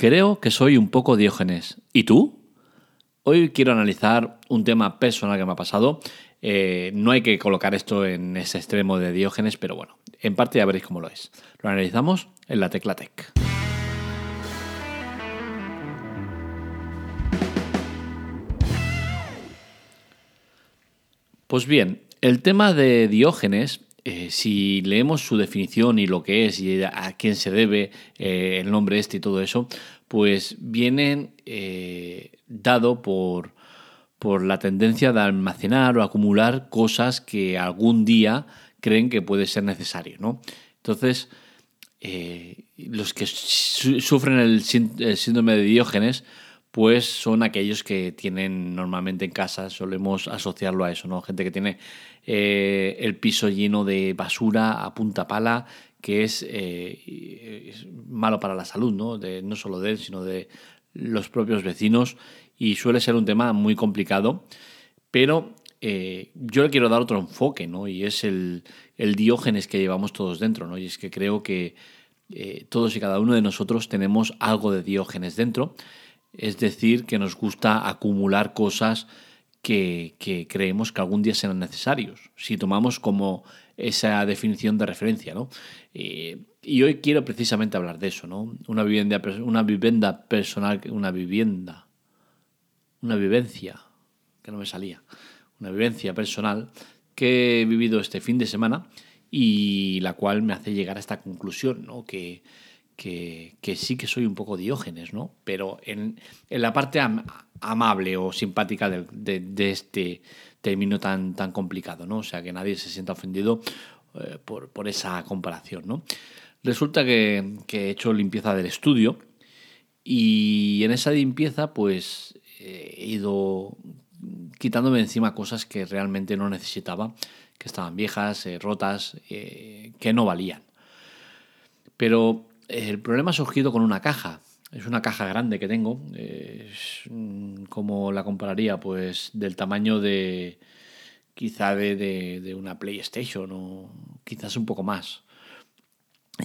Creo que soy un poco Diógenes. ¿Y tú? Hoy quiero analizar un tema personal que me ha pasado. Eh, no hay que colocar esto en ese extremo de Diógenes, pero bueno, en parte ya veréis cómo lo es. Lo analizamos en la Tecla Tech. Pues bien, el tema de Diógenes eh, si leemos su definición y lo que es y a quién se debe eh, el nombre este y todo eso, pues viene eh, dado por, por la tendencia de almacenar o acumular cosas que algún día creen que puede ser necesario. ¿no? Entonces, los que sufren el, síndrome de Diógenes, pues son aquellos que tienen normalmente en casa, solemos asociarlo a eso, ¿no? Gente que tiene eh, el piso lleno de basura a punta pala, que eh, es, malo para la salud, ¿no? No solo de él, sino de los propios vecinos, y suele ser un tema muy complicado, pero eh, yo le quiero dar otro enfoque, ¿no? Y es el, el, diógenes que llevamos todos dentro, ¿no? Y es que creo que todos y cada uno de nosotros tenemos algo de diógenes dentro, es decir, que nos gusta acumular cosas que, creemos que algún día serán necesarios, si tomamos como esa definición de referencia. ¿no? Eh, y hoy quiero precisamente hablar de eso, ¿no? una, vivienda, una vivienda personal, una vivienda, una vivencia, que no me salía, una vivencia personal que he vivido este fin de semana y la cual me hace llegar a esta conclusión, ¿no? que que, sí que soy un poco diógenes, ¿no? Pero en, la parte amable o simpática de, este término tan, tan complicado, ¿no? O sea, que nadie se sienta ofendido eh, por, esa comparación, ¿no? Resulta que, he hecho limpieza del estudio y en esa limpieza pues he ido quitándome encima cosas que realmente no necesitaba, que estaban viejas, eh, rotas, eh, que no valían. Pero el problema ha surgido con una caja. Es una caja grande que tengo. Es, como la compararía? Pues del tamaño de quizá de, una PlayStation o quizás un poco más.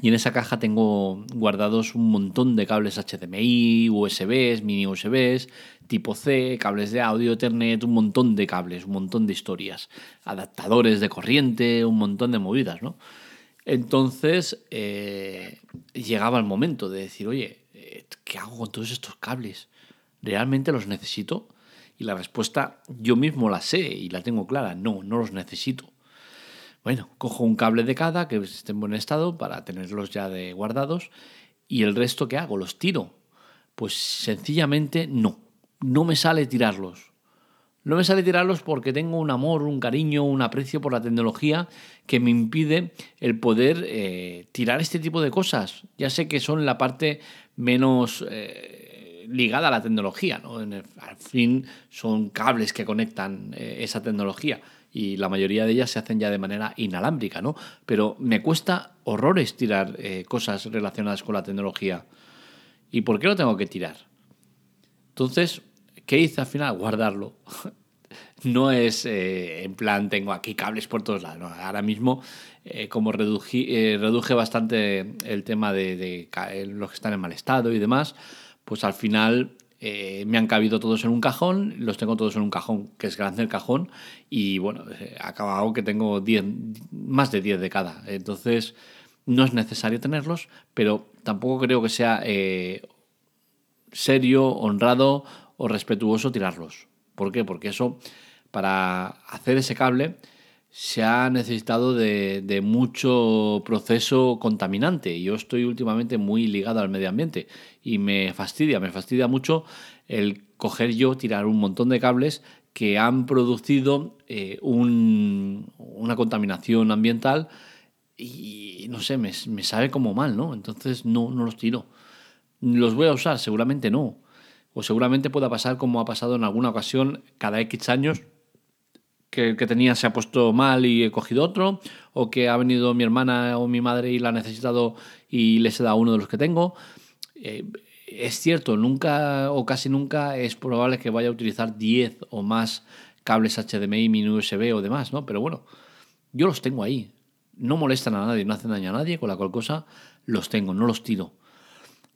Y en esa caja tengo guardados un montón de cables HDMI, USBs, mini USBs, tipo C, cables de audio, Ethernet, un montón de cables, un montón de historias, adaptadores de corriente, un montón de movidas, ¿no? Entonces eh, llegaba el momento de decir, oye, eh, ¿qué hago con todos estos cables? ¿Realmente los necesito? Y la respuesta yo mismo la sé y la tengo clara, no, no los necesito. Bueno, cojo un cable de cada que esté en buen estado para tenerlos ya de guardados y el resto que hago, los tiro. Pues sencillamente no, no me sale tirarlos. No me sale tirarlos porque tengo un amor, un cariño, un aprecio por la tecnología que me impide el poder eh, tirar este tipo de cosas. Ya sé que son la parte menos eh, ligada a la tecnología, ¿no? al fin son cables que conectan eh, esa tecnología y la mayoría de ellas se hacen ya de manera inalámbrica, ¿no? Pero me cuesta horrores tirar cosas relacionadas con la tecnología. ¿Y por qué lo tengo que tirar? Entonces, ¿Qué hice al final? Guardarlo. no es eh, en plan, tengo aquí cables por todos lados. ahora mismo, eh, como eh, reduje bastante el tema de, los que están en mal estado y demás, pues al final me han cabido todos en un cajón, los tengo todos en un cajón, que es grande el cajón, y bueno, acabado que tengo más de 10 de cada. Entonces, no es necesario tenerlos, pero tampoco creo que sea serio, honrado o respetuoso tirarlos. ¿Por qué? Porque eso, para hacer ese cable, se ha necesitado de, mucho proceso contaminante. Yo estoy últimamente muy ligado al medio ambiente y me fastidia, me fastidia mucho el coger yo, tirar un montón de cables que han producido eh, una contaminación ambiental y no sé, me, me, sabe como mal, ¿no? Entonces no, no los tiro. ¿Los voy a usar? Seguramente no o seguramente pueda pasar como ha pasado en alguna ocasión cada X años, que, que tenía se ha puesto mal y he cogido otro, o que ha venido mi hermana o mi madre y la ha necesitado y les he dado uno de los que tengo. Eh, es cierto, nunca o casi nunca es probable que vaya a utilizar 10 o más cables HDMI, mini USB o demás, ¿no? Pero bueno, yo los tengo ahí. No molestan a nadie, no hacen daño a nadie, con la cual cosa los tengo, no los tiro.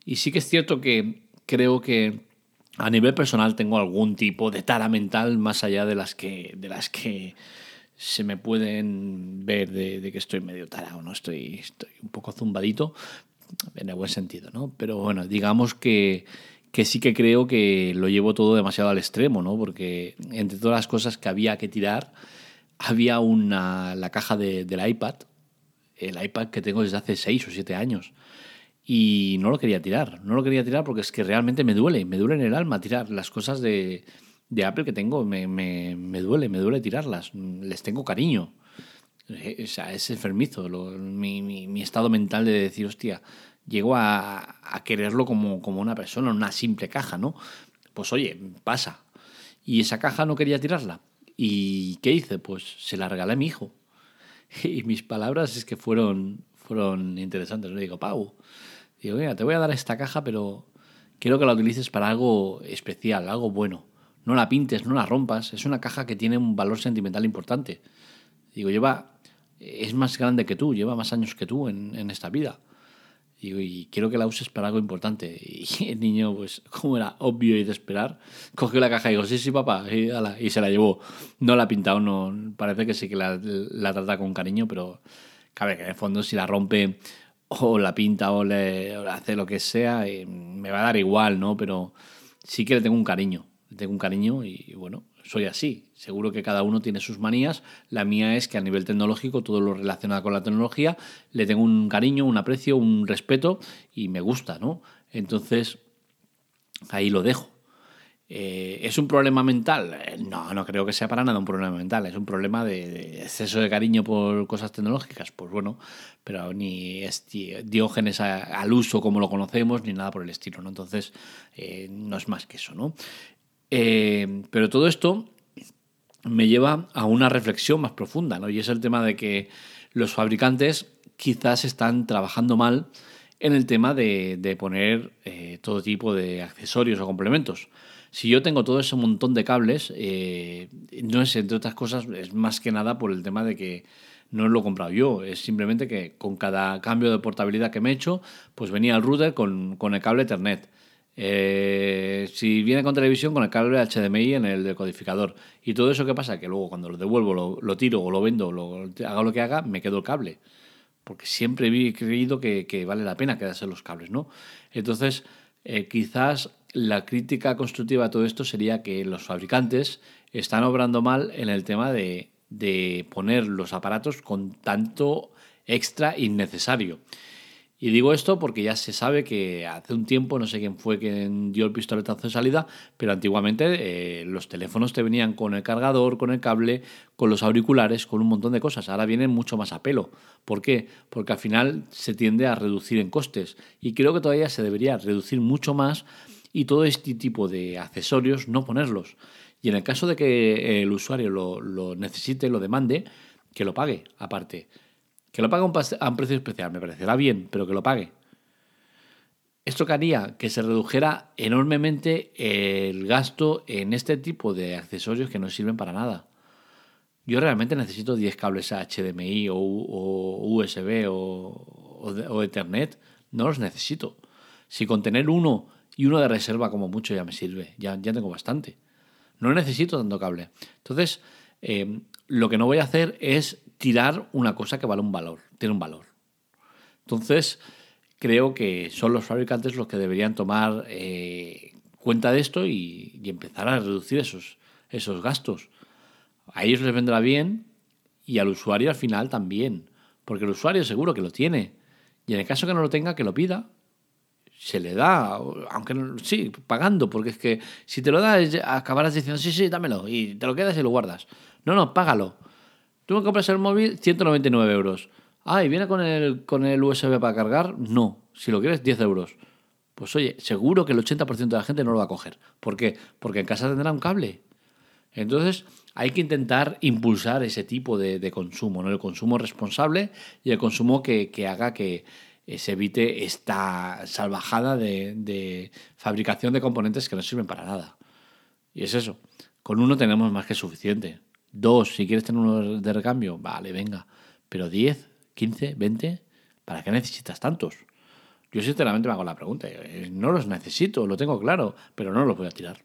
Y sí que es cierto que creo que a nivel personal tengo algún tipo de tara mental más allá de las que, de las que se me pueden ver de, que estoy medio tarado, ¿no? Estoy, estoy un poco zumbadito, en el buen sentido, ¿no? Pero bueno, digamos que, que sí que creo que lo llevo todo demasiado al extremo, ¿no? Porque entre todas las cosas que había que tirar, había una, la caja de, del iPad, el iPad que tengo desde hace 6 o 7 años. Y no lo quería tirar, no lo quería tirar porque es que realmente me duele, me duele en el alma tirar las cosas de, de Apple que tengo, me, me, me, duele, me duele tirarlas, les tengo cariño. O sea, es enfermizo mi, mi, mi, estado mental de decir, hostia, llego a, a quererlo como, como una persona, una simple caja, ¿no? Pues oye, pasa. Y esa caja no quería tirarla. ¿Y qué hice? Pues se la regalé a mi hijo. Y mis palabras es que fueron, fueron interesantes. Le digo, Pau, digo, mira, te voy a dar esta caja, pero quiero que la utilices para algo especial, algo bueno. No la pintes, no la rompas. Es una caja que tiene un valor sentimental importante. Digo, lleva, es más grande que tú, lleva más años que tú en, en esta vida. Y, quiero que la uses para algo importante. Y el niño, pues, como era obvio y de esperar, cogió la caja y dijo, sí, sí, papá, y, y se la llevó. No la ha pintado, no, parece que sí que la, la trata con cariño, pero cabe que en el fondo si la rompe o la pinta o le, hace lo que sea, eh, me va a dar igual, ¿no? Pero sí que le tengo un cariño, le tengo un cariño y bueno, soy así. Seguro que cada uno tiene sus manías. La mía es que a nivel tecnológico, todo lo relacionado con la tecnología, le tengo un cariño, un aprecio, un respeto y me gusta, ¿no? Entonces, ahí lo dejo. Eh, ¿Es un problema mental? Eh, no, no creo que sea para nada un problema mental. Es un problema de, exceso de cariño por cosas tecnológicas. Pues bueno, pero ni es diógenes al uso como lo conocemos, ni nada por el estilo. ¿no? Entonces, eh, no es más que eso. ¿no? Pero todo esto me lleva a una reflexión más profunda, ¿no? Y es el tema de que los fabricantes quizás están trabajando mal en el tema de, poner todo tipo de accesorios o complementos. Si yo tengo todo ese montón de cables, eh, no es, entre otras cosas, es más que nada por el tema de que no lo he comprado yo, es simplemente que con cada cambio de portabilidad que me he hecho, pues venía el router con, con el cable Ethernet. Eh, si viene con televisión, con el cable HDMI en el decodificador. Y todo eso, ¿qué pasa? Que luego cuando lo devuelvo, lo, tiro o lo vendo, lo, haga lo que haga, me quedo el cable. Porque siempre he creído que, vale la pena quedarse los cables, ¿no? Entonces, eh, quizás la crítica constructiva a todo esto sería que los fabricantes están obrando mal en el tema de, de poner los aparatos con tanto extra innecesario. Y digo esto porque ya se sabe que hace un tiempo, no sé quién fue quien dio el pistoletazo de salida, pero antiguamente eh, los teléfonos te venían con el cargador, con el cable, con los auriculares, con un montón de cosas. Ahora vienen mucho más a pelo. ¿Por qué? Porque al final se tiende a reducir en costes. Y creo que todavía se debería reducir mucho más y todo este tipo de accesorios no ponerlos. Y en el caso de que el usuario lo, necesite, lo demande, que lo pague aparte. Que lo pague a un precio especial, me parecerá bien, pero que lo pague. Esto haría que se redujera enormemente el gasto en este tipo de accesorios que no sirven para nada. Yo realmente necesito 10 cables HDMI o, USB o, Ethernet. No los necesito. Si con tener uno y uno de reserva como mucho ya me sirve, ya, ya tengo bastante. No necesito tanto cable. Entonces, eh, lo que no voy a hacer es tirar una cosa que vale un valor, tiene un valor. Entonces, creo que son los fabricantes los que deberían tomar eh, cuenta de esto y, empezar a reducir esos, esos gastos. A ellos les vendrá bien y al usuario al final también, porque el usuario seguro que lo tiene. Y en el caso que no lo tenga, que lo pida. Se le da, aunque sí, pagando, porque es que si te lo das, acabarás diciendo, sí, sí, dámelo, y te lo quedas y lo guardas. No, no, págalo. Tú me compras el móvil, 199 euros. Ah, ¿y viene con el, con el USB para cargar? No. Si lo quieres, 10 euros. Pues oye, seguro que el 80% de la gente no lo va a coger. ¿Por qué? Porque en casa tendrá un cable. Entonces, hay que intentar impulsar ese tipo de, consumo, ¿no? El consumo responsable y el consumo que, haga que se evite esta salvajada de, de, fabricación de componentes que no sirven para nada. Y es eso. Con uno tenemos más que suficiente. Dos, si quieres tener uno de recambio, vale, venga. Pero 10, 15, 20, ¿para qué necesitas tantos? Yo sinceramente me hago la pregunta, eh, no los necesito, lo tengo claro, pero no los voy a tirar.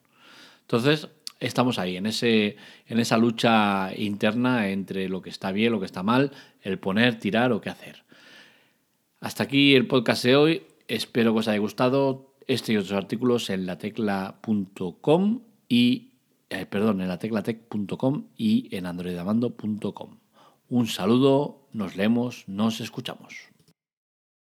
Entonces, estamos ahí, en, ese, en esa lucha interna entre lo que está bien, lo que está mal, el poner, tirar o qué hacer. Hasta aquí el podcast de hoy. Espero que os haya gustado. Este y otros artículos en latecla.com y eh, perdón, en lateclatec.com y en androidamando.com. Un saludo, nos leemos, nos escuchamos.